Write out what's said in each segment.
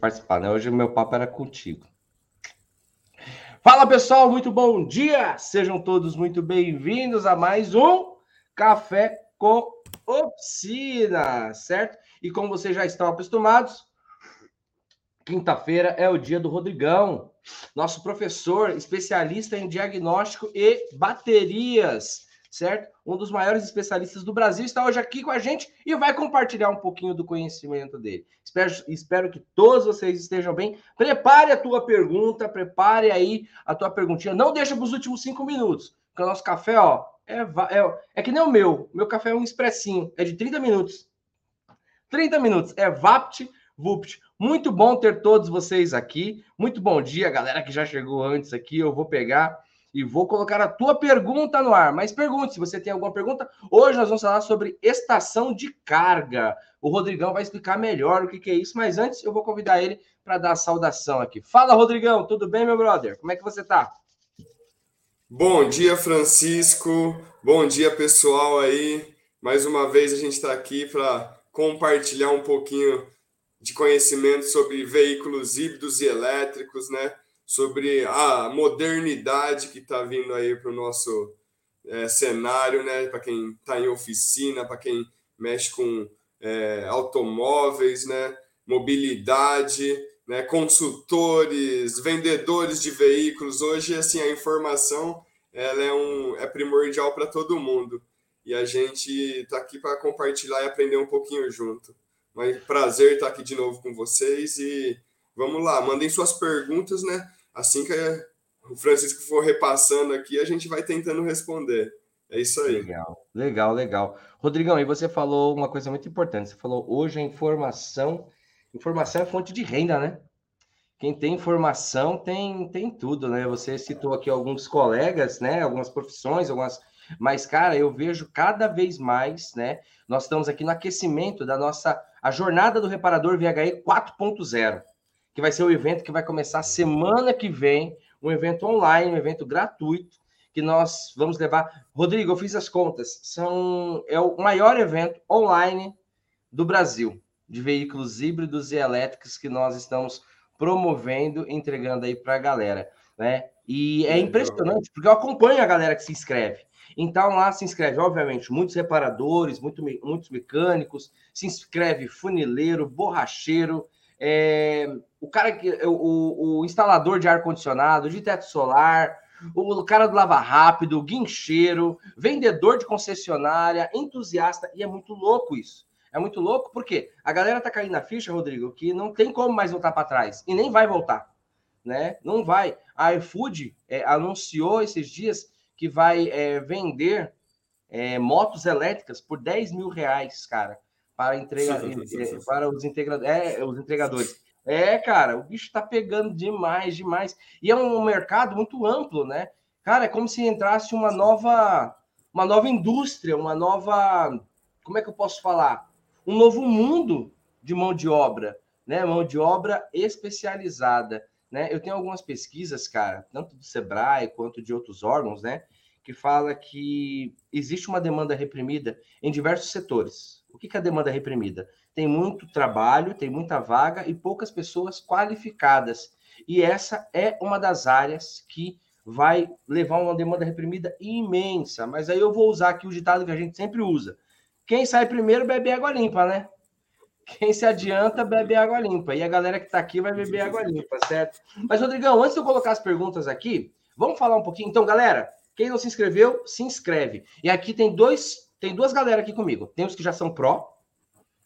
participar, né? Hoje o meu papo era contigo. Fala pessoal, muito bom dia! Sejam todos muito bem-vindos a mais um Café com Oficina, certo? E como vocês já estão acostumados, quinta-feira é o dia do Rodrigão, nosso professor especialista em diagnóstico e baterias certo? Um dos maiores especialistas do Brasil está hoje aqui com a gente e vai compartilhar um pouquinho do conhecimento dele. Espero, espero que todos vocês estejam bem. Prepare a tua pergunta, prepare aí a tua perguntinha. Não deixa para os últimos cinco minutos, porque o nosso café, ó, é, é, é que nem o meu. Meu café é um expressinho, é de 30 minutos. 30 minutos, é Vapt Vupt. Muito bom ter todos vocês aqui. Muito bom dia, galera que já chegou antes aqui. Eu vou pegar e vou colocar a tua pergunta no ar. Mas pergunte se você tem alguma pergunta. Hoje nós vamos falar sobre estação de carga. O Rodrigão vai explicar melhor o que, que é isso, mas antes eu vou convidar ele para dar a saudação aqui. Fala, Rodrigão, tudo bem, meu brother? Como é que você tá? Bom dia, Francisco. Bom dia, pessoal aí. Mais uma vez a gente está aqui para compartilhar um pouquinho de conhecimento sobre veículos híbridos e elétricos, né? Sobre a modernidade que está vindo aí para o nosso é, cenário, né? Para quem está em oficina, para quem mexe com é, automóveis, né? Mobilidade, né? Consultores, vendedores de veículos. Hoje, assim, a informação ela é, um, é primordial para todo mundo. E a gente está aqui para compartilhar e aprender um pouquinho junto. Mas prazer estar aqui de novo com vocês e vamos lá, mandem suas perguntas, né? assim que o Francisco for repassando aqui, a gente vai tentando responder. É isso aí. Legal, legal, legal. Rodrigão, e você falou uma coisa muito importante. Você falou hoje a informação, informação é fonte de renda, né? Quem tem informação tem, tem tudo, né? Você citou aqui alguns colegas, né? Algumas profissões, algumas. Mas, cara, eu vejo cada vez mais, né? Nós estamos aqui no aquecimento da nossa. A jornada do reparador VHE 4.0 que vai ser o evento que vai começar semana que vem, um evento online, um evento gratuito, que nós vamos levar. Rodrigo, eu fiz as contas, são é o maior evento online do Brasil de veículos híbridos e elétricos que nós estamos promovendo, entregando aí para a galera, né? E é impressionante, porque eu acompanho a galera que se inscreve. Então lá se inscreve, obviamente, muitos reparadores, muito, muitos mecânicos, se inscreve funileiro, borracheiro, é, o cara que o, o instalador de ar condicionado, de teto solar, o cara do lava rápido, guincheiro, vendedor de concessionária, entusiasta e é muito louco isso. É muito louco porque a galera tá caindo na ficha, Rodrigo, que não tem como mais voltar para trás e nem vai voltar, né? Não vai. A iFood é, anunciou esses dias que vai é, vender é, motos elétricas por 10 mil reais, cara para, entrega, eh, para os, integra, é, os entregadores. É, cara, o bicho está pegando demais, demais. E é um mercado muito amplo, né? Cara, é como se entrasse uma nova, uma nova indústria, uma nova, como é que eu posso falar? Um novo mundo de mão de obra, né? Mão de obra especializada, né? Eu tenho algumas pesquisas, cara, tanto do Sebrae quanto de outros órgãos, né? Que fala que existe uma demanda reprimida em diversos setores, o que, é a demanda reprimida? Tem muito trabalho, tem muita vaga e poucas pessoas qualificadas. E essa é uma das áreas que vai levar uma demanda reprimida imensa. Mas aí eu vou usar aqui o ditado que a gente sempre usa. Quem sai primeiro bebe água limpa, né? Quem se adianta bebe água limpa. E a galera que está aqui vai beber água limpa, certo? Mas, Rodrigão, antes de eu colocar as perguntas aqui, vamos falar um pouquinho. Então, galera, quem não se inscreveu, se inscreve. E aqui tem dois tem duas galera aqui comigo. Tem os que já são pró,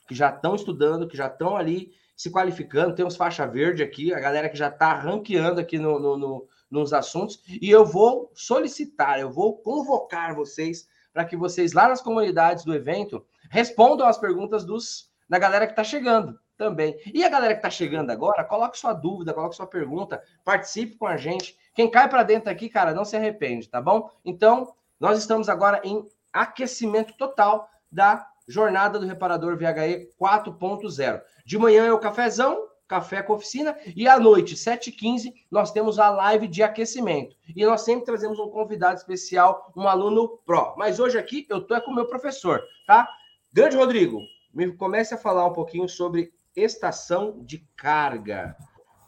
que já estão estudando, que já estão ali se qualificando. Tem faixa verde aqui, a galera que já está ranqueando aqui no, no, no, nos assuntos. E eu vou solicitar, eu vou convocar vocês para que vocês lá nas comunidades do evento respondam as perguntas dos da galera que está chegando também. E a galera que está chegando agora, coloque sua dúvida, coloque sua pergunta, participe com a gente. Quem cai para dentro aqui, cara, não se arrepende, tá bom? Então, nós estamos agora em aquecimento total da jornada do reparador VHE 4.0. De manhã é o cafezão, café com oficina, e à noite, 7h15, nós temos a live de aquecimento. E nós sempre trazemos um convidado especial, um aluno pró. Mas hoje aqui eu tô é com o meu professor, tá? Grande Rodrigo, me comece a falar um pouquinho sobre estação de carga.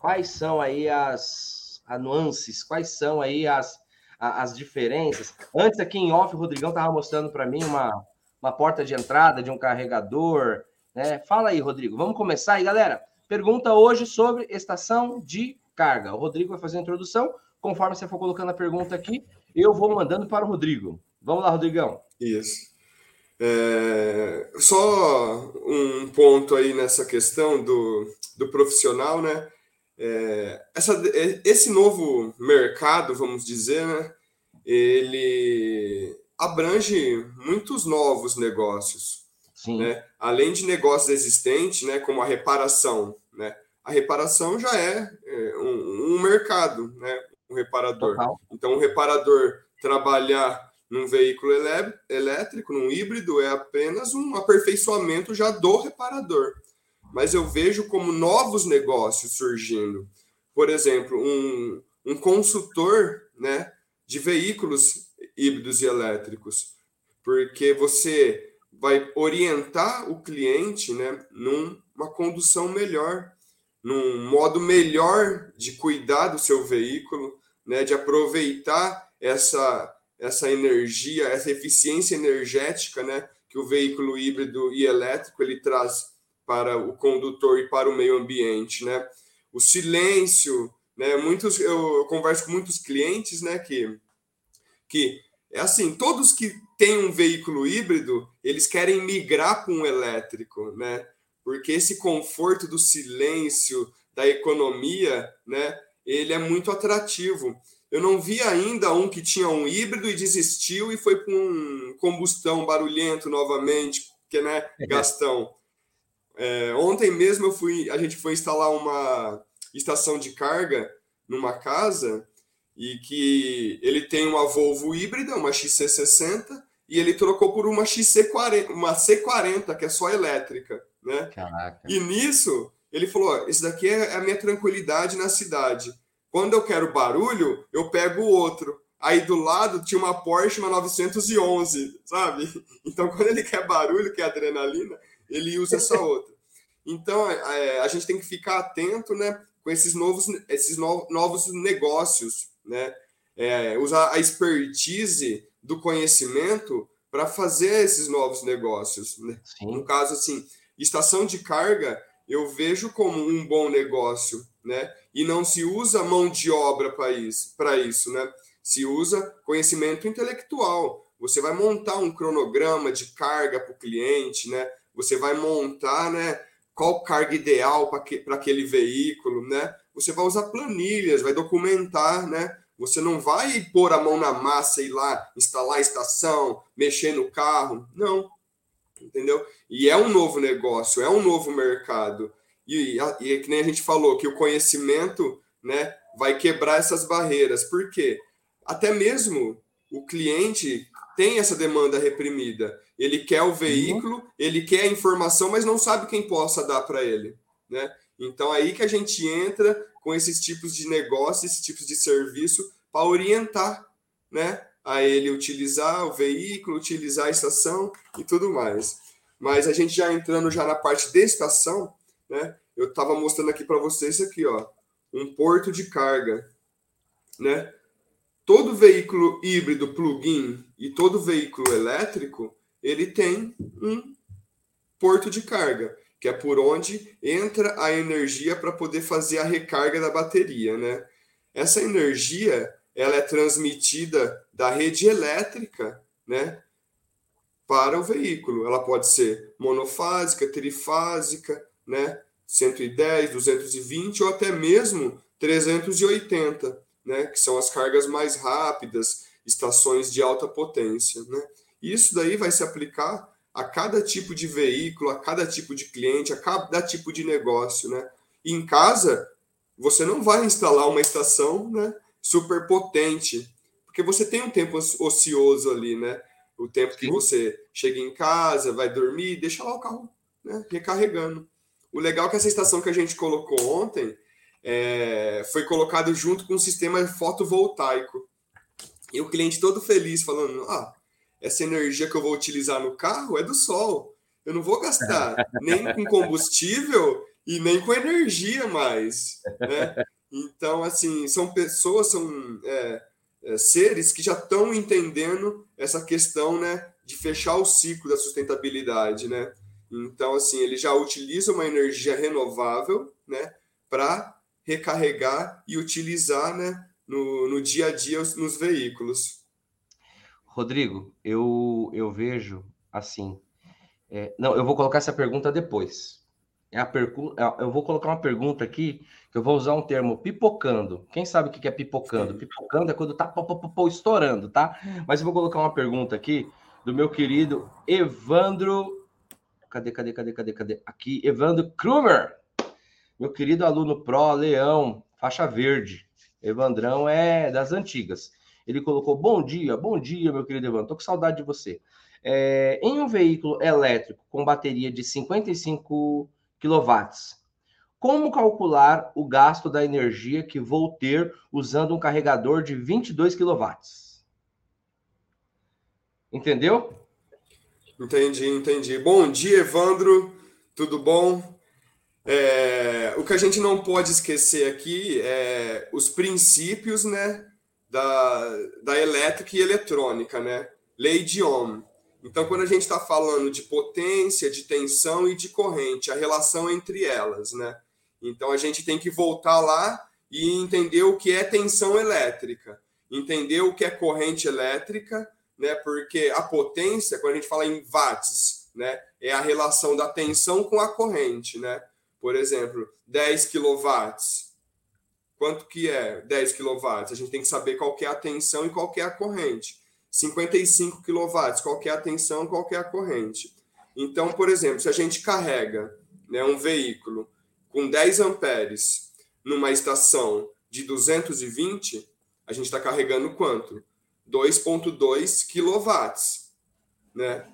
Quais são aí as, as nuances? Quais são aí as, as diferenças? Antes aqui em off, o Rodrigão estava mostrando para mim uma, uma porta de entrada de um carregador. Né? Fala aí, Rodrigo. Vamos começar aí, galera. Pergunta hoje sobre estação de carga. O Rodrigo vai fazer a introdução. Conforme você for colocando a pergunta aqui, eu vou mandando para o Rodrigo. Vamos lá, Rodrigão. Isso. É, só um ponto aí nessa questão do, do profissional, né? É, essa, esse novo mercado, vamos dizer, né? Ele abrange muitos novos negócios. Né? Além de negócios existentes, né, como a reparação. Né? A reparação já é, é um, um mercado, né? um reparador. Total. Então, o reparador trabalhar num veículo elétrico, num híbrido, é apenas um aperfeiçoamento já do reparador. Mas eu vejo como novos negócios surgindo. Por exemplo, um, um consultor né, de veículos híbridos e elétricos, porque você vai orientar o cliente né, numa condução melhor, num modo melhor de cuidar do seu veículo, né, de aproveitar essa essa energia, essa eficiência energética, né, que o veículo híbrido e elétrico ele traz para o condutor e para o meio ambiente, né? O silêncio, né? Muitos eu converso com muitos clientes, né, que que é assim, todos que têm um veículo híbrido, eles querem migrar para um elétrico, né? Porque esse conforto do silêncio, da economia, né, ele é muito atrativo. Eu não vi ainda um que tinha um híbrido e desistiu e foi com um combustão barulhento novamente, porque, né. Gastão. É, ontem mesmo eu fui, a gente foi instalar uma estação de carga numa casa e que ele tem uma Volvo híbrida, uma XC60, e ele trocou por uma XC40, uma C40, que é só elétrica, né? Caraca. E nisso, ele falou: "Esse daqui é a minha tranquilidade na cidade. Quando eu quero barulho, eu pego o outro. Aí do lado tinha uma Porsche, uma 911, sabe? Então, quando ele quer barulho, quer adrenalina, ele usa essa outra. Então, é, a gente tem que ficar atento, né, com esses novos, esses no, novos negócios, né? É, usar a expertise do conhecimento para fazer esses novos negócios. Né? No caso, assim, estação de carga, eu vejo como um bom negócio, né? E não se usa mão de obra para isso, para isso, né? Se usa conhecimento intelectual. Você vai montar um cronograma de carga para o cliente, né? Você vai montar, né? Qual carga ideal para que, aquele veículo, né? Você vai usar planilhas, vai documentar, né? Você não vai pôr a mão na massa e lá instalar a estação, mexer no carro. Não. Entendeu? E é um novo negócio, é um novo mercado. E, e, que nem a gente falou, que o conhecimento né, vai quebrar essas barreiras. Por quê? Até mesmo o cliente tem essa demanda reprimida. Ele quer o veículo, uhum. ele quer a informação, mas não sabe quem possa dar para ele. Né? Então, aí que a gente entra com esses tipos de negócio, esses tipos de serviço, para orientar né, a ele utilizar o veículo, utilizar a estação e tudo mais. Mas a gente já entrando já na parte de estação, né? Eu estava mostrando aqui para vocês aqui, ó, um porto de carga, né? Todo veículo híbrido plug-in e todo veículo elétrico, ele tem um porto de carga, que é por onde entra a energia para poder fazer a recarga da bateria, né? Essa energia, ela é transmitida da rede elétrica, né, para o veículo. Ela pode ser monofásica, trifásica, né? 110, 220 ou até mesmo 380, né? Que são as cargas mais rápidas, estações de alta potência, né? Isso daí vai se aplicar a cada tipo de veículo, a cada tipo de cliente, a cada tipo de negócio, né? E em casa, você não vai instalar uma estação, né, super potente, porque você tem um tempo ocioso ali, né? O tempo que você chega em casa, vai dormir, deixa lá o carro né, recarregando. O legal é que essa estação que a gente colocou ontem é, foi colocado junto com um sistema fotovoltaico. E o cliente todo feliz, falando: Ah, essa energia que eu vou utilizar no carro é do sol. Eu não vou gastar nem com combustível e nem com energia mais. Né? Então, assim, são pessoas, são é, é, seres que já estão entendendo essa questão né, de fechar o ciclo da sustentabilidade. Né? Então, assim, ele já utiliza uma energia renovável né, para recarregar e utilizar né, no, no dia a dia nos veículos. Rodrigo, eu, eu vejo assim. É, não, eu vou colocar essa pergunta depois. É a pergunta. É, eu vou colocar uma pergunta aqui que eu vou usar um termo pipocando. Quem sabe o que é pipocando? Pipocando é quando tá pô, pô, pô, estourando, tá? Mas eu vou colocar uma pergunta aqui do meu querido Evandro. Cadê, cadê, cadê, cadê, cadê? Aqui, Evandro Krumer. Meu querido aluno pró, Leão, faixa verde. Evandrão é das antigas. Ele colocou: Bom dia, bom dia, meu querido Evandro. Tô com saudade de você. É, em um veículo elétrico com bateria de 55 kW, como calcular o gasto da energia que vou ter usando um carregador de 22 kW? Entendeu? Entendi, entendi. Bom dia, Evandro. Tudo bom? É, o que a gente não pode esquecer aqui é os princípios né, da, da elétrica e eletrônica, né? Lei de Ohm. Então, quando a gente está falando de potência, de tensão e de corrente, a relação entre elas, né? Então, a gente tem que voltar lá e entender o que é tensão elétrica, entender o que é corrente elétrica, né? Porque a potência, quando a gente fala em watts, né? É a relação da tensão com a corrente, né? Por exemplo, 10 quilowatts. Quanto que é 10 quilowatts? A gente tem que saber qual que é a tensão e qual que é a corrente. 55 quilowatts, qual que é a tensão, qual que é a corrente. Então, por exemplo, se a gente carrega né, um veículo com 10 amperes numa estação de 220, a gente está carregando quanto? 2,2 quilowatts, né?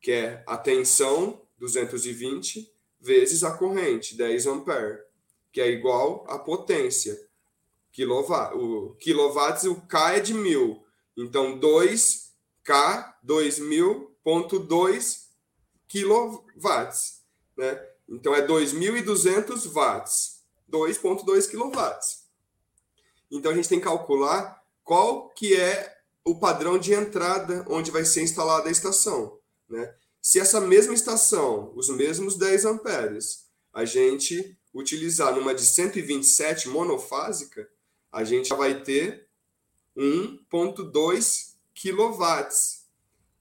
Que é a tensão 220 vezes a corrente, 10 ampere, que é igual à potência. Quilowatt, o quilowatts, o K é de mil. Então, 2K, 2000.2 quilowatts. Né? Então, é 2.200 watts. 2.2 quilowatts. Então, a gente tem que calcular qual que é o padrão de entrada onde vai ser instalada a estação. Né? Se essa mesma estação, os mesmos 10 amperes, a gente utilizar numa de 127 monofásica, a gente vai ter 1.2 quilowatts.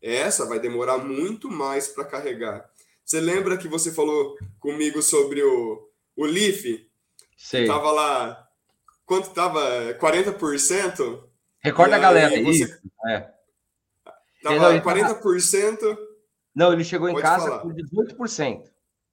Essa vai demorar muito mais para carregar. Você lembra que você falou comigo sobre o, o Leaf? Sei. Tava lá, quanto tava? 40%? Recorda a galera, você... isso. É. Tava 40%. Não, ele chegou em casa falar. com 18%.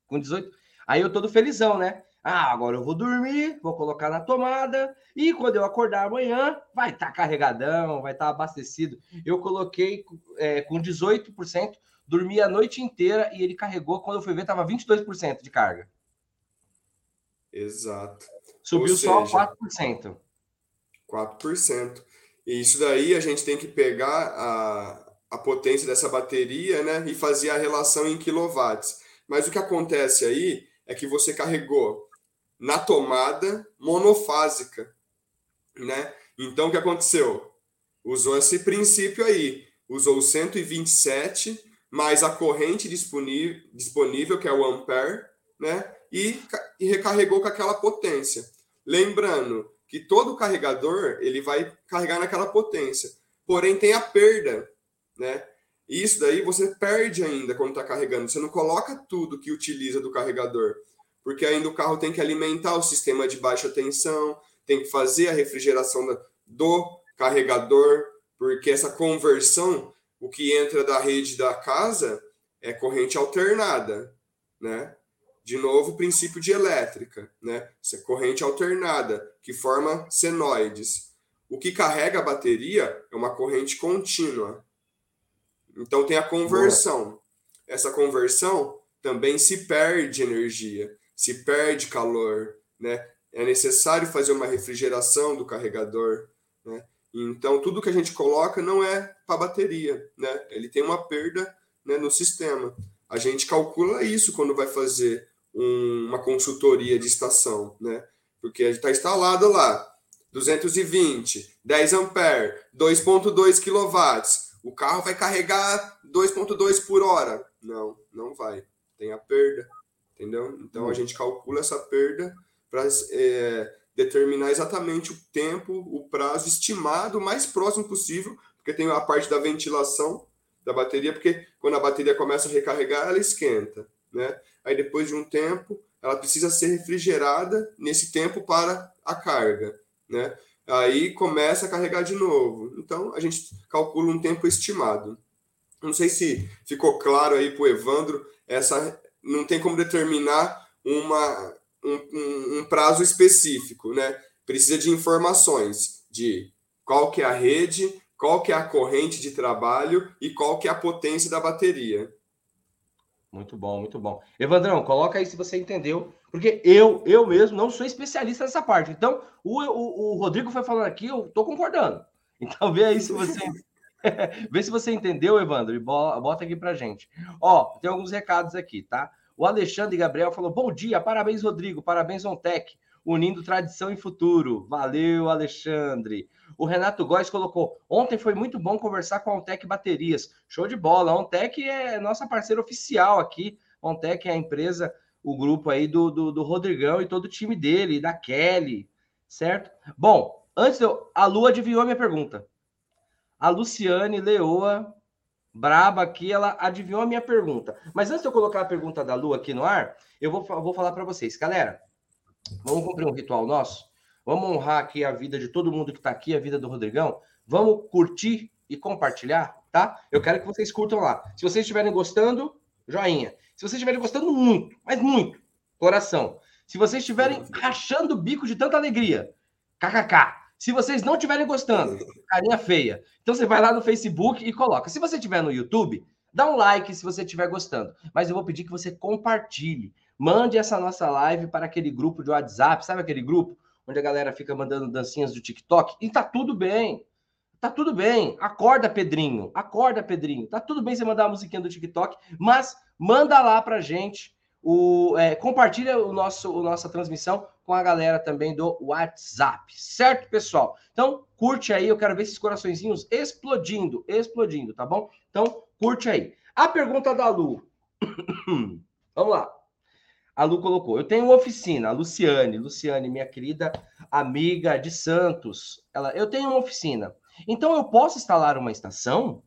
Com 18%. Aí eu todo felizão, né? Ah, agora eu vou dormir, vou colocar na tomada e quando eu acordar amanhã vai estar tá carregadão, vai estar tá abastecido. Eu coloquei é, com 18%, dormi a noite inteira e ele carregou. Quando eu fui ver, estava 22% de carga. Exato. Subiu só 4%. 4%. E isso daí a gente tem que pegar a, a potência dessa bateria, né, e fazia a relação em quilowatts. Mas o que acontece aí é que você carregou na tomada monofásica, né? Então o que aconteceu? Usou esse princípio aí, usou 127 mais a corrente disponível, disponível que é o ampere, né? E, e recarregou com aquela potência. Lembrando que todo carregador ele vai carregar naquela potência, porém tem a perda né? Isso daí você perde ainda quando está carregando. Você não coloca tudo que utiliza do carregador, porque ainda o carro tem que alimentar o sistema de baixa tensão, tem que fazer a refrigeração do carregador, porque essa conversão, o que entra da rede da casa é corrente alternada, né? De novo, princípio de elétrica, né? Essa é corrente alternada, que forma senoides. O que carrega a bateria é uma corrente contínua, então tem a conversão. Essa conversão também se perde energia, se perde calor, né? É necessário fazer uma refrigeração do carregador, né? Então tudo que a gente coloca não é para bateria, né? Ele tem uma perda né, no sistema. A gente calcula isso quando vai fazer um, uma consultoria de estação, né? Porque está instalado lá 220, 10 ampere, 2.2 kW. O carro vai carregar 2.2 por hora. Não, não vai. Tem a perda, entendeu? Então a gente calcula essa perda para é, determinar exatamente o tempo, o prazo estimado, o mais próximo possível, porque tem a parte da ventilação da bateria, porque quando a bateria começa a recarregar, ela esquenta, né? Aí depois de um tempo, ela precisa ser refrigerada nesse tempo para a carga, né? Aí começa a carregar de novo. Então a gente calcula um tempo estimado. Não sei se ficou claro aí para o Evandro, essa não tem como determinar uma, um, um, prazo específico, né? Precisa de informações de qual que é a rede, qual que é a corrente de trabalho e qual que é a potência da bateria. Muito bom, muito bom. Evandrão, coloca aí se você entendeu, porque eu, eu mesmo não sou especialista nessa parte. Então, o, o, o Rodrigo foi falando aqui, eu tô concordando. Então, vê aí se você vê se você entendeu, Evandro, e bota aqui pra gente. Ó, tem alguns recados aqui, tá? O Alexandre Gabriel falou: "Bom dia, parabéns Rodrigo, parabéns Ontec, unindo tradição e futuro". Valeu, Alexandre. O Renato Góes colocou: ontem foi muito bom conversar com a Ontec Baterias. Show de bola. A Ontec é nossa parceira oficial aqui. A Ontec é a empresa, o grupo aí do, do, do Rodrigão e todo o time dele, da Kelly, certo? Bom, antes eu. A Lu adivinhou a minha pergunta. A Luciane Leoa, braba aqui, ela adivinhou a minha pergunta. Mas antes de eu colocar a pergunta da Lu aqui no ar, eu vou, vou falar para vocês. Galera, vamos cumprir um ritual nosso? Vamos honrar aqui a vida de todo mundo que está aqui, a vida do Rodrigão. Vamos curtir e compartilhar, tá? Eu quero que vocês curtam lá. Se vocês estiverem gostando, joinha. Se vocês estiverem gostando muito, mas muito, coração. Se vocês estiverem rachando o bico de tanta alegria, kkk. Se vocês não estiverem gostando, carinha feia. Então você vai lá no Facebook e coloca. Se você estiver no YouTube, dá um like se você estiver gostando. Mas eu vou pedir que você compartilhe. Mande essa nossa live para aquele grupo de WhatsApp, sabe aquele grupo? onde a galera fica mandando dancinhas do TikTok, e tá tudo bem. Tá tudo bem. Acorda, Pedrinho. Acorda, Pedrinho. Tá tudo bem você mandar a musiquinha do TikTok, mas manda lá pra gente. O, é, compartilha o nosso, o nossa transmissão com a galera também do WhatsApp, certo, pessoal? Então, curte aí, eu quero ver esses coraçõezinhos explodindo, explodindo, tá bom? Então, curte aí. A pergunta da Lu. Vamos lá. A Lu colocou. Eu tenho uma oficina, a Luciane, Luciane, minha querida amiga de Santos. Ela, eu tenho uma oficina. Então eu posso instalar uma estação?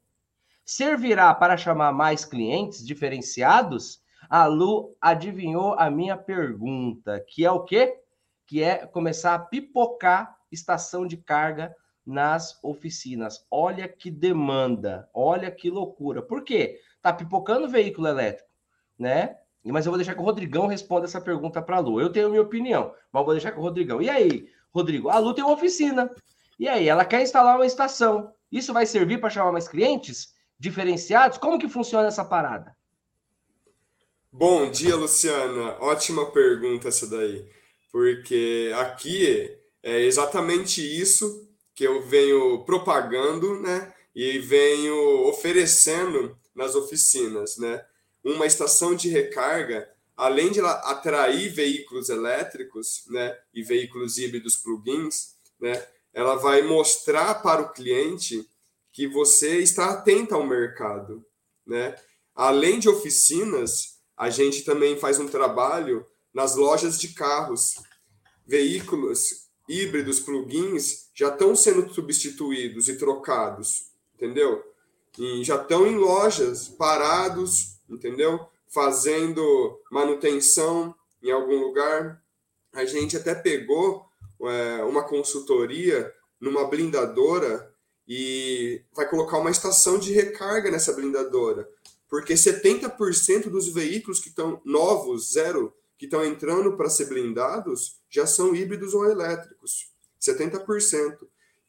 Servirá para chamar mais clientes diferenciados? A Lu adivinhou a minha pergunta, que é o quê? Que é começar a pipocar estação de carga nas oficinas. Olha que demanda, olha que loucura. Por quê? Tá pipocando veículo elétrico, né? Mas eu vou deixar que o Rodrigão responda essa pergunta para a Lu. Eu tenho minha opinião, mas vou deixar com o Rodrigão. E aí, Rodrigo? A Lu tem uma oficina. E aí, ela quer instalar uma estação. Isso vai servir para chamar mais clientes diferenciados? Como que funciona essa parada? Bom dia, Luciana. Ótima pergunta essa daí. Porque aqui é exatamente isso que eu venho propagando, né? E venho oferecendo nas oficinas, né? uma estação de recarga, além de atrair veículos elétricos né, e veículos híbridos plugins, né, ela vai mostrar para o cliente que você está atento ao mercado. Né? Além de oficinas, a gente também faz um trabalho nas lojas de carros. Veículos híbridos plugins já estão sendo substituídos e trocados, entendeu? E já estão em lojas parados entendeu? Fazendo manutenção em algum lugar. A gente até pegou é, uma consultoria numa blindadora e vai colocar uma estação de recarga nessa blindadora, porque 70% dos veículos que estão novos, zero, que estão entrando para ser blindados, já são híbridos ou elétricos. 70%.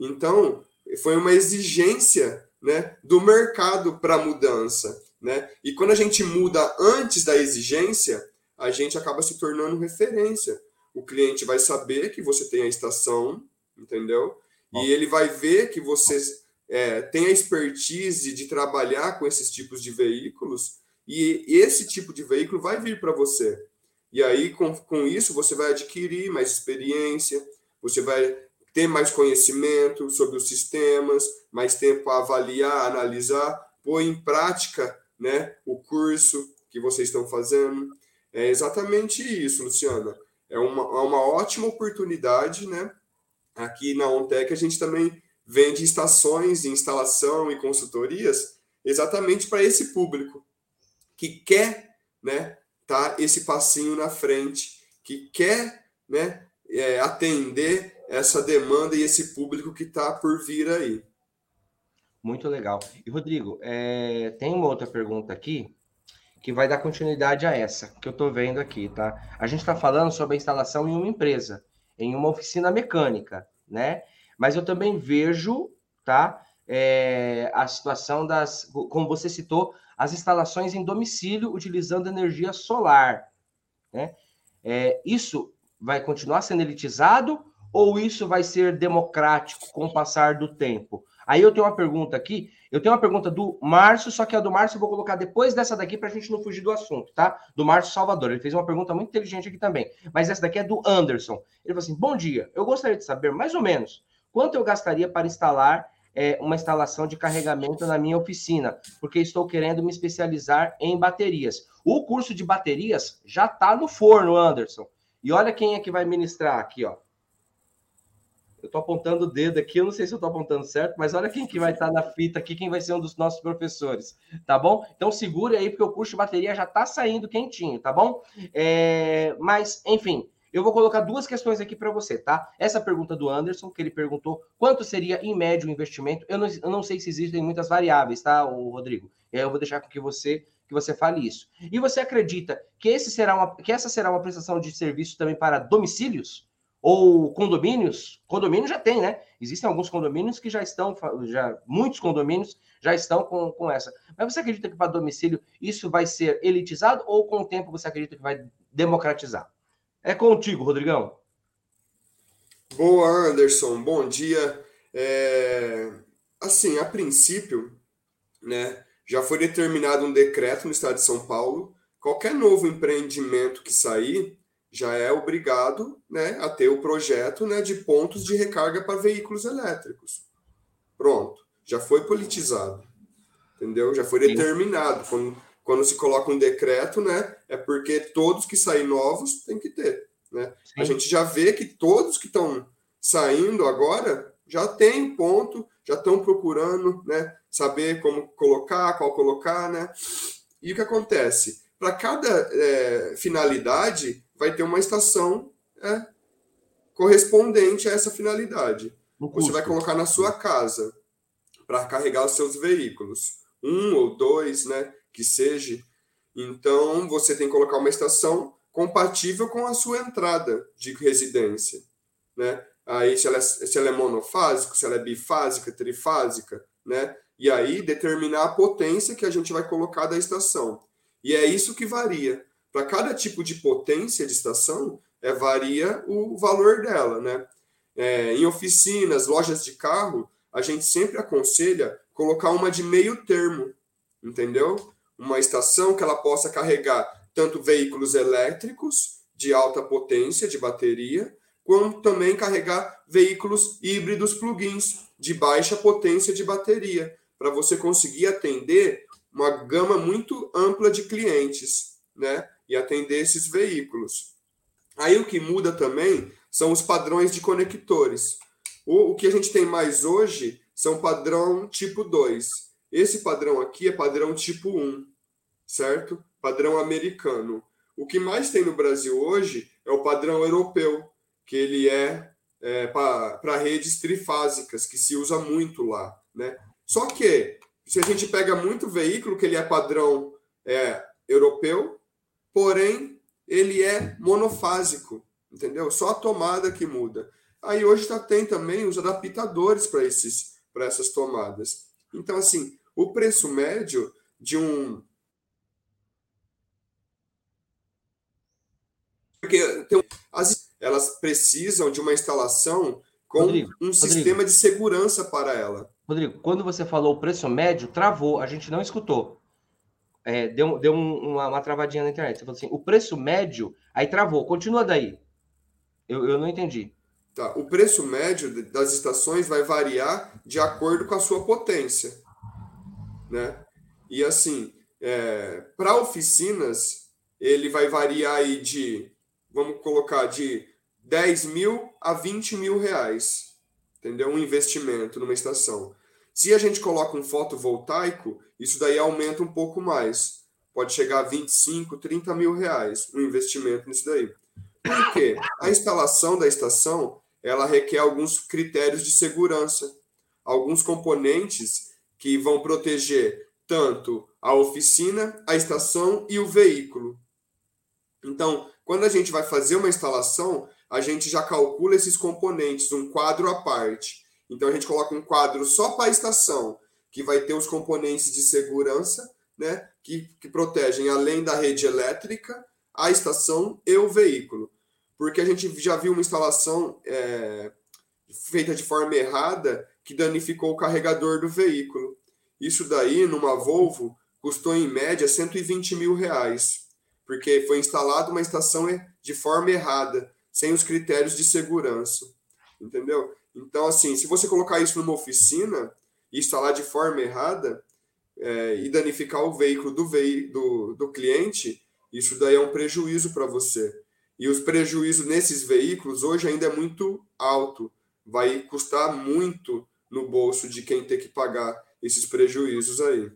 Então, foi uma exigência né, do mercado para mudança. Né? E quando a gente muda antes da exigência, a gente acaba se tornando referência. O cliente vai saber que você tem a estação, entendeu? E ele vai ver que você é, tem a expertise de trabalhar com esses tipos de veículos e esse tipo de veículo vai vir para você. E aí, com, com isso, você vai adquirir mais experiência, você vai ter mais conhecimento sobre os sistemas, mais tempo a avaliar, analisar, pôr em prática né, o curso que vocês estão fazendo. É exatamente isso, Luciana. É uma, é uma ótima oportunidade, né? Aqui na OnTech a gente também vende estações de instalação e consultorias exatamente para esse público que quer, né, tá esse passinho na frente, que quer, né, é, atender essa demanda e esse público que está por vir aí. Muito legal. E Rodrigo, é, tem uma outra pergunta aqui que vai dar continuidade a essa que eu estou vendo aqui, tá? A gente está falando sobre a instalação em uma empresa, em uma oficina mecânica, né? Mas eu também vejo, tá? É, a situação das, como você citou, as instalações em domicílio utilizando energia solar, né? É, isso vai continuar sendo elitizado ou isso vai ser democrático com o passar do tempo? Aí eu tenho uma pergunta aqui, eu tenho uma pergunta do Márcio, só que a do Márcio eu vou colocar depois dessa daqui para a gente não fugir do assunto, tá? Do Márcio Salvador. Ele fez uma pergunta muito inteligente aqui também. Mas essa daqui é do Anderson. Ele falou assim: Bom dia, eu gostaria de saber mais ou menos quanto eu gastaria para instalar é, uma instalação de carregamento na minha oficina, porque estou querendo me especializar em baterias. O curso de baterias já está no forno, Anderson. E olha quem é que vai ministrar aqui, ó. Eu estou apontando o dedo aqui, eu não sei se eu estou apontando certo, mas olha quem que vai estar tá na fita aqui, quem vai ser um dos nossos professores, tá bom? Então segure aí, porque o curso de bateria já está saindo quentinho, tá bom? É, mas, enfim, eu vou colocar duas questões aqui para você, tá? Essa pergunta do Anderson, que ele perguntou quanto seria em médio o investimento. Eu não, eu não sei se existem muitas variáveis, tá, Rodrigo? Eu vou deixar com que você que você fale isso. E você acredita que esse será uma, que essa será uma prestação de serviço também para domicílios? Ou condomínios, condomínio já tem, né? Existem alguns condomínios que já estão, já muitos condomínios já estão com, com essa. Mas você acredita que para domicílio isso vai ser elitizado ou com o tempo você acredita que vai democratizar? É contigo, Rodrigão. Boa, Anderson. Bom dia. É... Assim, a princípio, né, já foi determinado um decreto no estado de São Paulo. Qualquer novo empreendimento que sair, já é obrigado né, a ter o projeto né, de pontos de recarga para veículos elétricos. Pronto, já foi politizado, entendeu? Já foi determinado. Quando, quando se coloca um decreto, né, é porque todos que saem novos têm que ter. Né? A gente já vê que todos que estão saindo agora já tem ponto, já estão procurando né, saber como colocar, qual colocar, né? E o que acontece? Para cada é, finalidade, vai ter uma estação é, correspondente a essa finalidade. Você vai colocar na sua casa para carregar os seus veículos, um ou dois, né, que seja. Então você tem que colocar uma estação compatível com a sua entrada de residência, né? Aí se ela, é, se ela é monofásica, se ela é bifásica, trifásica, né? E aí determinar a potência que a gente vai colocar da estação. E é isso que varia. Para cada tipo de potência de estação, é, varia o valor dela, né? É, em oficinas, lojas de carro, a gente sempre aconselha colocar uma de meio termo, entendeu? Uma estação que ela possa carregar tanto veículos elétricos de alta potência de bateria, quanto também carregar veículos híbridos plugins de baixa potência de bateria, para você conseguir atender uma gama muito ampla de clientes, né? e atender esses veículos. Aí o que muda também são os padrões de conectores. O, o que a gente tem mais hoje são padrão tipo 2. Esse padrão aqui é padrão tipo 1, certo? Padrão americano. O que mais tem no Brasil hoje é o padrão europeu, que ele é, é para redes trifásicas, que se usa muito lá. Né? Só que, se a gente pega muito veículo que ele é padrão é, europeu, porém ele é monofásico, entendeu? Só a tomada que muda. Aí hoje já tem também os adaptadores para esses para essas tomadas. Então assim, o preço médio de um porque tem... as elas precisam de uma instalação com Rodrigo, um sistema Rodrigo, de segurança para ela. Rodrigo, quando você falou o preço médio, travou, a gente não escutou. é, deu, deu uma, uma, travadinha na internet. Você falou assim, o preço médio, aí travou. Continua daí. Eu, eu não entendi. Tá. O preço médio das estações vai variar de acordo com a sua potência. Né? E assim, é, para oficinas, ele vai variar aí de, vamos colocar, de 10 mil a 20 mil reais. Entendeu? Um investimento numa estação. Se a gente coloca um fotovoltaico, isso daí aumenta um pouco mais. Pode chegar a 25, 30 mil reais um investimento nisso daí. Por quê? A instalação da estação ela requer alguns critérios de segurança, alguns componentes que vão proteger tanto a oficina, a estação e o veículo. Então, quando a gente vai fazer uma instalação, a gente já calcula esses componentes, um quadro à parte. Então, a gente coloca um quadro só para a estação, que vai ter os componentes de segurança, né, que, que protegem, além da rede elétrica, a estação e o veículo porque a gente já viu uma instalação é, feita de forma errada que danificou o carregador do veículo. Isso daí, numa Volvo, custou em média 120 mil reais, porque foi instalada uma estação de forma errada, sem os critérios de segurança. Entendeu? Então, assim, se você colocar isso numa oficina e instalar de forma errada é, e danificar o veículo do, ve do, do cliente, isso daí é um prejuízo para você. E os prejuízos nesses veículos hoje ainda é muito alto. Vai custar muito no bolso de quem tem que pagar esses prejuízos aí.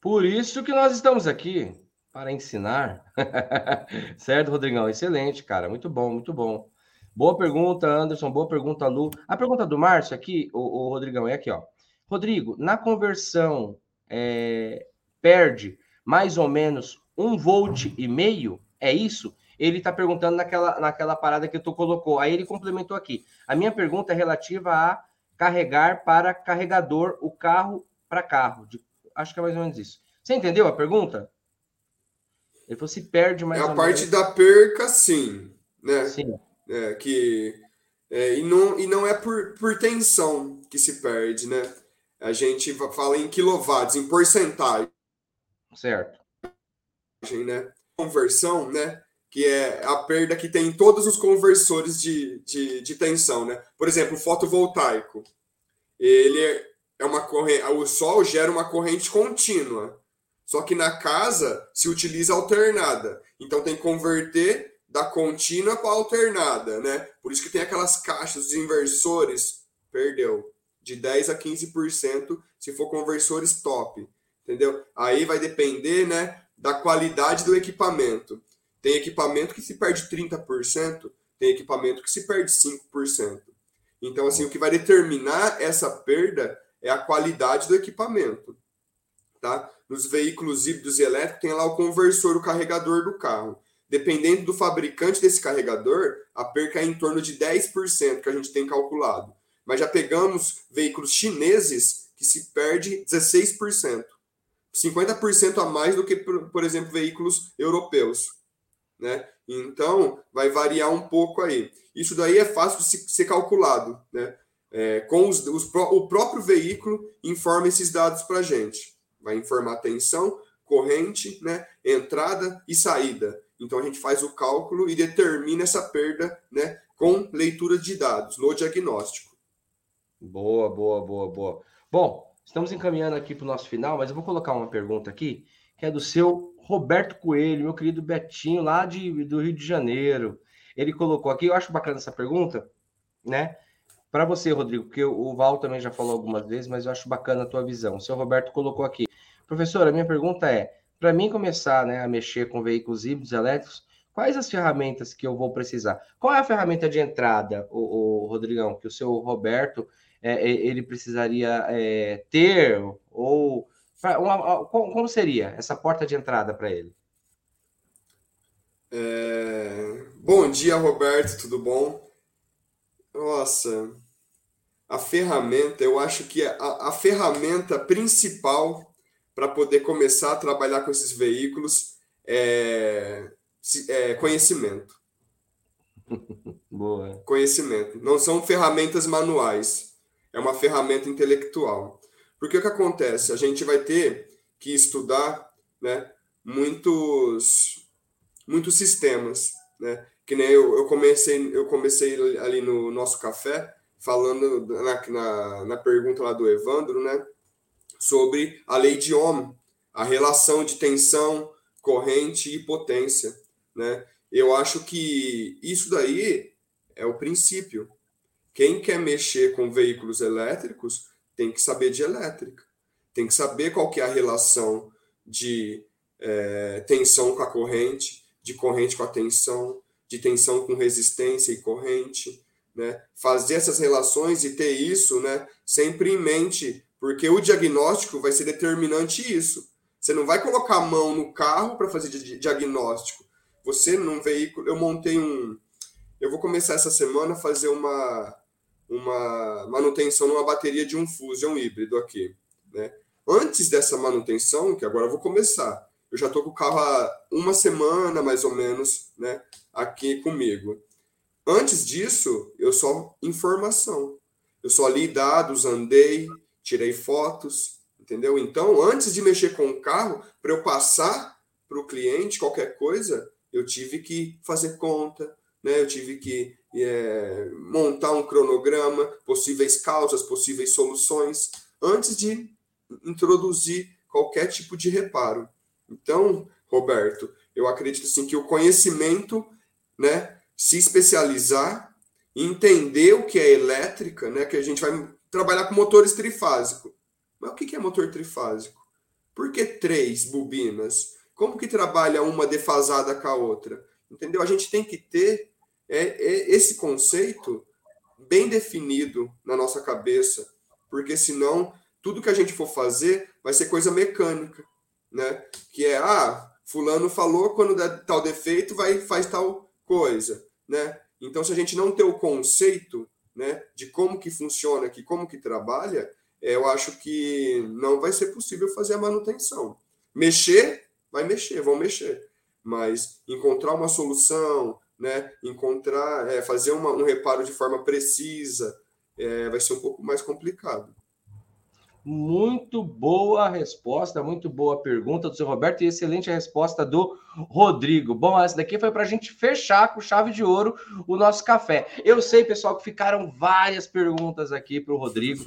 Por isso que nós estamos aqui para ensinar. certo, Rodrigão? Excelente, cara. Muito bom, muito bom. Boa pergunta, Anderson. Boa pergunta, Lu. A pergunta do Márcio aqui, o, Rodrigão, é aqui, ó. Rodrigo, na conversão é, perde mais ou menos um volt e meio? É isso? ele está perguntando naquela, naquela parada que tu colocou. Aí ele complementou aqui. A minha pergunta é relativa a carregar para carregador o carro para carro. De, acho que é mais ou menos isso. Você entendeu a pergunta? Ele falou se perde mais é a parte menos. da perca, sim. Né? Sim. É, que, é, e, não, e não é por, por tensão que se perde, né? A gente fala em quilowatts, em porcentagem. Certo. Né? Conversão, né? que é a perda que tem em todos os conversores de, de, de tensão, né? Por exemplo, o fotovoltaico, ele é uma corrente, o sol gera uma corrente contínua, só que na casa se utiliza alternada, então tem que converter da contínua para alternada, né? Por isso que tem aquelas caixas de inversores, perdeu, de 10 a 15% se for conversores top, entendeu? Aí vai depender, né, da qualidade do equipamento. Tem equipamento que se perde 30%, tem equipamento que se perde 5%. Então, assim, o que vai determinar essa perda é a qualidade do equipamento. Tá? Nos veículos híbridos e elétricos tem lá o conversor, o carregador do carro. Dependendo do fabricante desse carregador, a perca é em torno de 10% que a gente tem calculado. Mas já pegamos veículos chineses que se perde 16%. 50% a mais do que, por exemplo, veículos europeus né? Então, vai variar um pouco aí. Isso daí é fácil de ser calculado, né? É, com os, os, o próprio veículo informa esses dados para a gente. Vai informar tensão, corrente, né? entrada e saída. Então, a gente faz o cálculo e determina essa perda né? com leitura de dados no diagnóstico. Boa, boa, boa, boa. Bom, estamos encaminhando aqui para o nosso final, mas eu vou colocar uma pergunta aqui, que é do seu Roberto Coelho, meu querido Betinho, lá de, do Rio de Janeiro. Ele colocou aqui, eu acho bacana essa pergunta, né? Para você, Rodrigo, porque o Val também já falou algumas vezes, mas eu acho bacana a tua visão. O seu Roberto colocou aqui. Professor, a minha pergunta é: para mim começar né, a mexer com veículos híbridos elétricos, quais as ferramentas que eu vou precisar? Qual é a ferramenta de entrada, o, Rodrigão, que o seu Roberto é, ele precisaria é, ter ou uma, como seria essa porta de entrada para ele? É... Bom dia, Roberto, tudo bom? Nossa, a ferramenta, eu acho que a, a ferramenta principal para poder começar a trabalhar com esses veículos é, é conhecimento. Boa. Conhecimento. Não são ferramentas manuais, é uma ferramenta intelectual. Porque o que acontece? A gente vai ter que estudar né, muitos, muitos sistemas, né? Que nem eu, eu comecei, eu comecei ali no nosso café falando na, na, na pergunta lá do Evandro, né? Sobre a lei de Ohm, a relação de tensão, corrente e potência, né? Eu acho que isso daí é o princípio. Quem quer mexer com veículos elétricos tem que saber de elétrica, tem que saber qual que é a relação de é, tensão com a corrente, de corrente com a tensão, de tensão com resistência e corrente, né? Fazer essas relações e ter isso, né, sempre em mente, porque o diagnóstico vai ser determinante isso. Você não vai colocar a mão no carro para fazer diagnóstico. Você num veículo, eu montei um, eu vou começar essa semana a fazer uma uma manutenção numa bateria de um Fusion híbrido aqui, né? Antes dessa manutenção, que agora eu vou começar, eu já estou com o carro há uma semana, mais ou menos, né, aqui comigo. Antes disso, eu só informação. Eu só li dados, andei, tirei fotos, entendeu? Então, antes de mexer com o carro, para eu passar para o cliente qualquer coisa, eu tive que fazer conta, né? Eu tive que é, montar um cronograma, possíveis causas, possíveis soluções, antes de introduzir qualquer tipo de reparo. Então, Roberto, eu acredito assim que o conhecimento, né, se especializar, entender o que é elétrica, né, que a gente vai trabalhar com motores trifásicos. Mas o que é motor trifásico? Por que três bobinas? Como que trabalha uma defasada com a outra? Entendeu? A gente tem que ter é, é esse conceito bem definido na nossa cabeça, porque senão tudo que a gente for fazer vai ser coisa mecânica né? Que é, ah, fulano falou quando dá tal defeito, vai faz tal coisa, né? Então, se a gente não ter o conceito, né, de como que funciona aqui, como que trabalha, é, eu acho que não vai ser possível fazer a manutenção. Mexer, vai mexer, vão mexer, mas encontrar uma solução, né, encontrar, é, fazer uma, um reparo de forma precisa, é, vai ser um pouco mais complicado. Muito boa resposta, muito boa pergunta do seu Roberto e excelente resposta do Rodrigo. Bom, essa daqui foi para a gente fechar com chave de ouro o nosso café. Eu sei, pessoal, que ficaram várias perguntas aqui para o Rodrigo.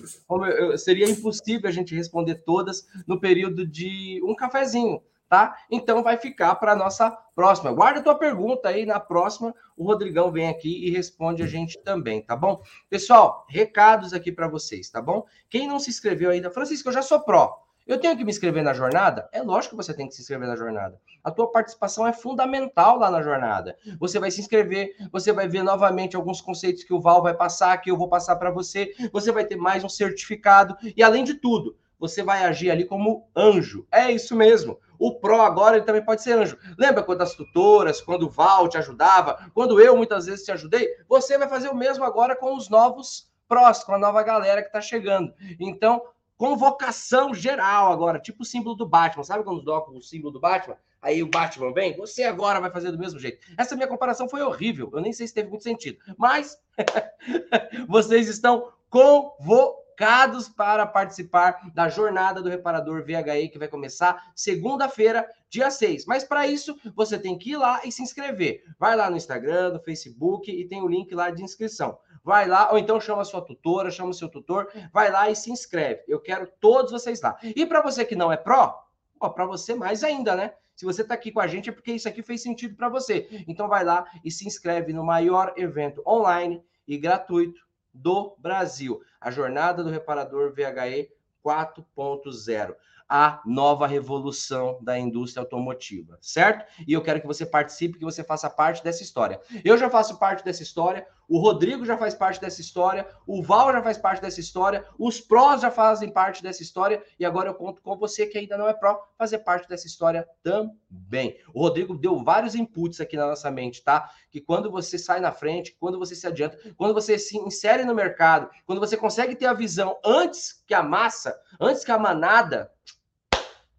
Seria impossível a gente responder todas no período de um cafezinho tá? Então vai ficar para nossa próxima. Guarda a tua pergunta aí, na próxima o Rodrigão vem aqui e responde a gente também, tá bom? Pessoal, recados aqui para vocês, tá bom? Quem não se inscreveu ainda, Francisco, eu já sou pró. Eu tenho que me inscrever na jornada? É lógico que você tem que se inscrever na jornada. A tua participação é fundamental lá na jornada. Você vai se inscrever, você vai ver novamente alguns conceitos que o Val vai passar, que eu vou passar para você. Você vai ter mais um certificado e além de tudo, você vai agir ali como anjo. É isso mesmo. O pró agora ele também pode ser anjo. Lembra quando as tutoras, quando o Val te ajudava, quando eu muitas vezes te ajudei? Você vai fazer o mesmo agora com os novos prós, com a nova galera que está chegando. Então, convocação geral agora, tipo o símbolo do Batman. Sabe quando colocam o símbolo do Batman? Aí o Batman vem, você agora vai fazer do mesmo jeito. Essa minha comparação foi horrível. Eu nem sei se teve muito sentido. Mas vocês estão convocados convocados para participar da jornada do reparador VHE que vai começar segunda-feira, dia 6. Mas para isso, você tem que ir lá e se inscrever. Vai lá no Instagram, no Facebook e tem o link lá de inscrição. Vai lá, ou então chama sua tutora, chama o seu tutor, vai lá e se inscreve. Eu quero todos vocês lá. E para você que não é pró, para você mais ainda, né? Se você está aqui com a gente é porque isso aqui fez sentido para você. Então vai lá e se inscreve no maior evento online e gratuito do Brasil. A jornada do reparador VHE 4.0 a nova revolução da indústria automotiva, certo? E eu quero que você participe, que você faça parte dessa história. Eu já faço parte dessa história, o Rodrigo já faz parte dessa história, o Val já faz parte dessa história, os prós já fazem parte dessa história, e agora eu conto com você que ainda não é pró, fazer parte dessa história também. O Rodrigo deu vários inputs aqui na nossa mente, tá? Que quando você sai na frente, quando você se adianta, quando você se insere no mercado, quando você consegue ter a visão antes que a massa, antes que a manada,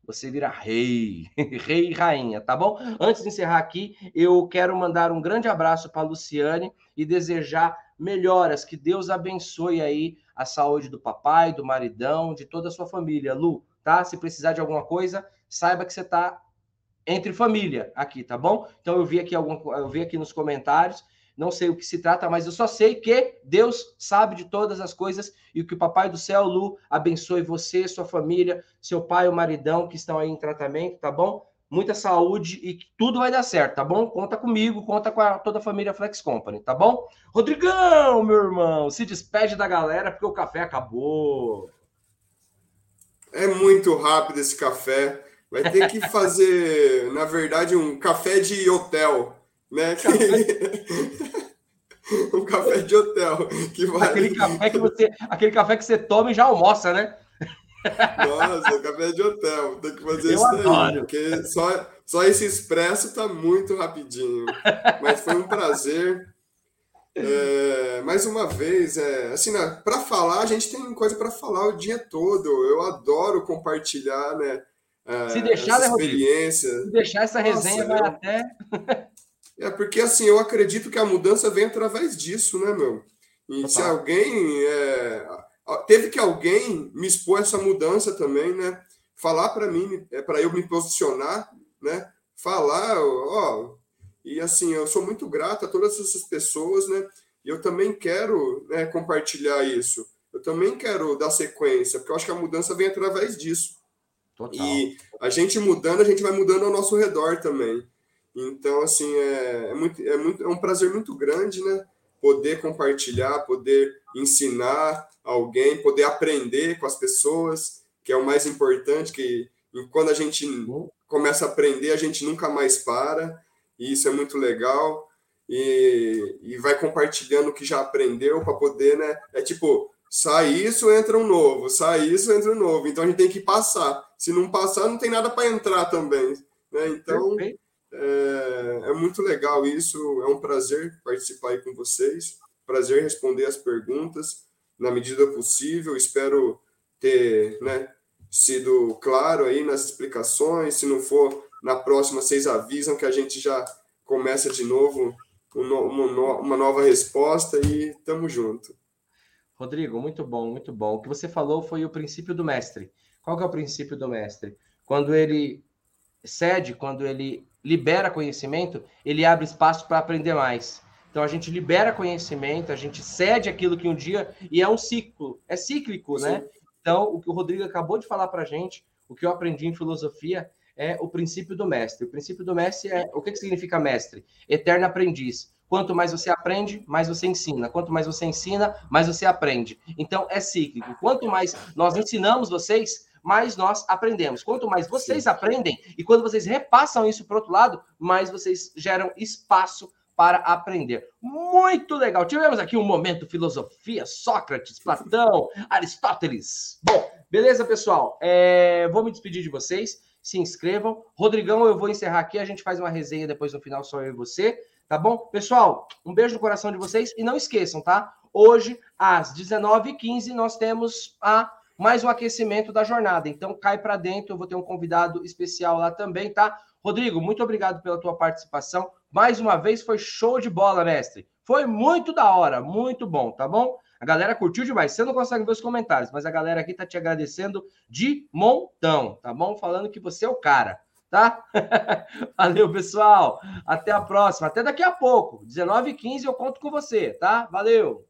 você vira rei, rei e rainha, tá bom? Antes de encerrar aqui, eu quero mandar um grande abraço para Luciane e desejar melhoras, que Deus abençoe aí a saúde do papai, do maridão, de toda a sua família. Lu, tá? Se precisar de alguma coisa, saiba que você está entre família aqui, tá bom? Então eu vi aqui algum, eu vi aqui nos comentários, não sei o que se trata, mas eu só sei que Deus sabe de todas as coisas e que o Papai do Céu, Lu, abençoe você, sua família, seu pai, o maridão que estão aí em tratamento, tá bom? Muita saúde e que tudo vai dar certo, tá bom? Conta comigo, conta com a, toda a família Flex Company, tá bom? Rodrigão, meu irmão, se despede da galera porque o café acabou. É muito rápido esse café. Vai ter que fazer, na verdade, um café de hotel, né? um café de hotel que vai. Aquele café que você, aquele café que você toma e já almoça, né? Nossa, café de hotel. Tem que fazer Eu isso daí. Porque só, só esse expresso tá muito rapidinho. Mas foi um prazer. É, mais uma vez, é, assim, né, para falar, a gente tem coisa para falar o dia todo. Eu adoro compartilhar, né? É, Se deixar, né, experiência. Se deixar essa resenha, Nossa, vai eu... até. É porque assim, eu acredito que a mudança vem através disso, né, meu? E Total. se alguém é, teve que alguém me expor essa mudança também, né? Falar para mim, é para eu me posicionar, né? Falar, ó, e assim, eu sou muito grato a todas essas pessoas, né? E eu também quero né, compartilhar isso. Eu também quero dar sequência, porque eu acho que a mudança vem através disso. Total. E a gente mudando, a gente vai mudando ao nosso redor também. Então, assim, é, é, muito, é, muito, é um prazer muito grande, né? Poder compartilhar, poder ensinar alguém, poder aprender com as pessoas, que é o mais importante, que quando a gente começa a aprender, a gente nunca mais para, e isso é muito legal. E, e vai compartilhando o que já aprendeu para poder, né? É tipo, sai isso, entra um novo, sai isso, entra um novo. Então a gente tem que passar. Se não passar, não tem nada para entrar também. Né? Então é, é, muito legal isso. É um prazer participar aí com vocês. Prazer responder as perguntas na medida possível. Espero ter né, sido claro aí nas explicações. Se não for, na próxima vocês avisam que a gente já começa de novo uma nova resposta e estamos junto. Rodrigo, muito bom, muito bom. O que você falou foi o princípio do mestre. Qual que é o princípio do mestre? Quando ele cede, quando ele libera conhecimento, ele abre espaço para aprender mais. Então a gente libera conhecimento, a gente cede aquilo que um dia e é um ciclo, é cíclico, né? Sim. né? Então o que o Rodrigo acabou de falar para a gente, o que eu aprendi em filosofia é o princípio do mestre. O princípio do mestre é o que, que significa mestre? Eterno aprendiz. Quanto mais você aprende, mais você ensina. Quanto mais você ensina, mais você aprende. Então é cíclico. Quanto mais nós ensinamos vocês, mais nós aprendemos. Quanto mais vocês Sim. aprendem e quando vocês repassam isso para outro lado, mais vocês geram espaço para aprender. Muito legal. Tivemos aqui um momento filosofia, Sócrates, Platão, Aristóteles. Bom, beleza, pessoal? É, vou me despedir de vocês. Se inscrevam. Rodrigão, eu vou encerrar aqui. A gente faz uma resenha depois no final, só eu e você. Tá bom? Pessoal, um beijo no coração de vocês. E não esqueçam, tá? Hoje, às 19h15, nós temos a mais um aquecimento da jornada. Então, cai para dentro. Eu vou ter um convidado especial lá também, tá? Rodrigo, muito obrigado pela tua participação. Mais uma vez foi show de bola, mestre. Foi muito da hora, muito bom, tá bom? A galera curtiu demais. Você não consegue ver os comentários, mas a galera aqui tá te agradecendo de montão, tá bom? Falando que você é o cara, tá? Valeu, pessoal. Até a próxima. Até daqui a pouco. 19h15 eu conto com você, tá? Valeu.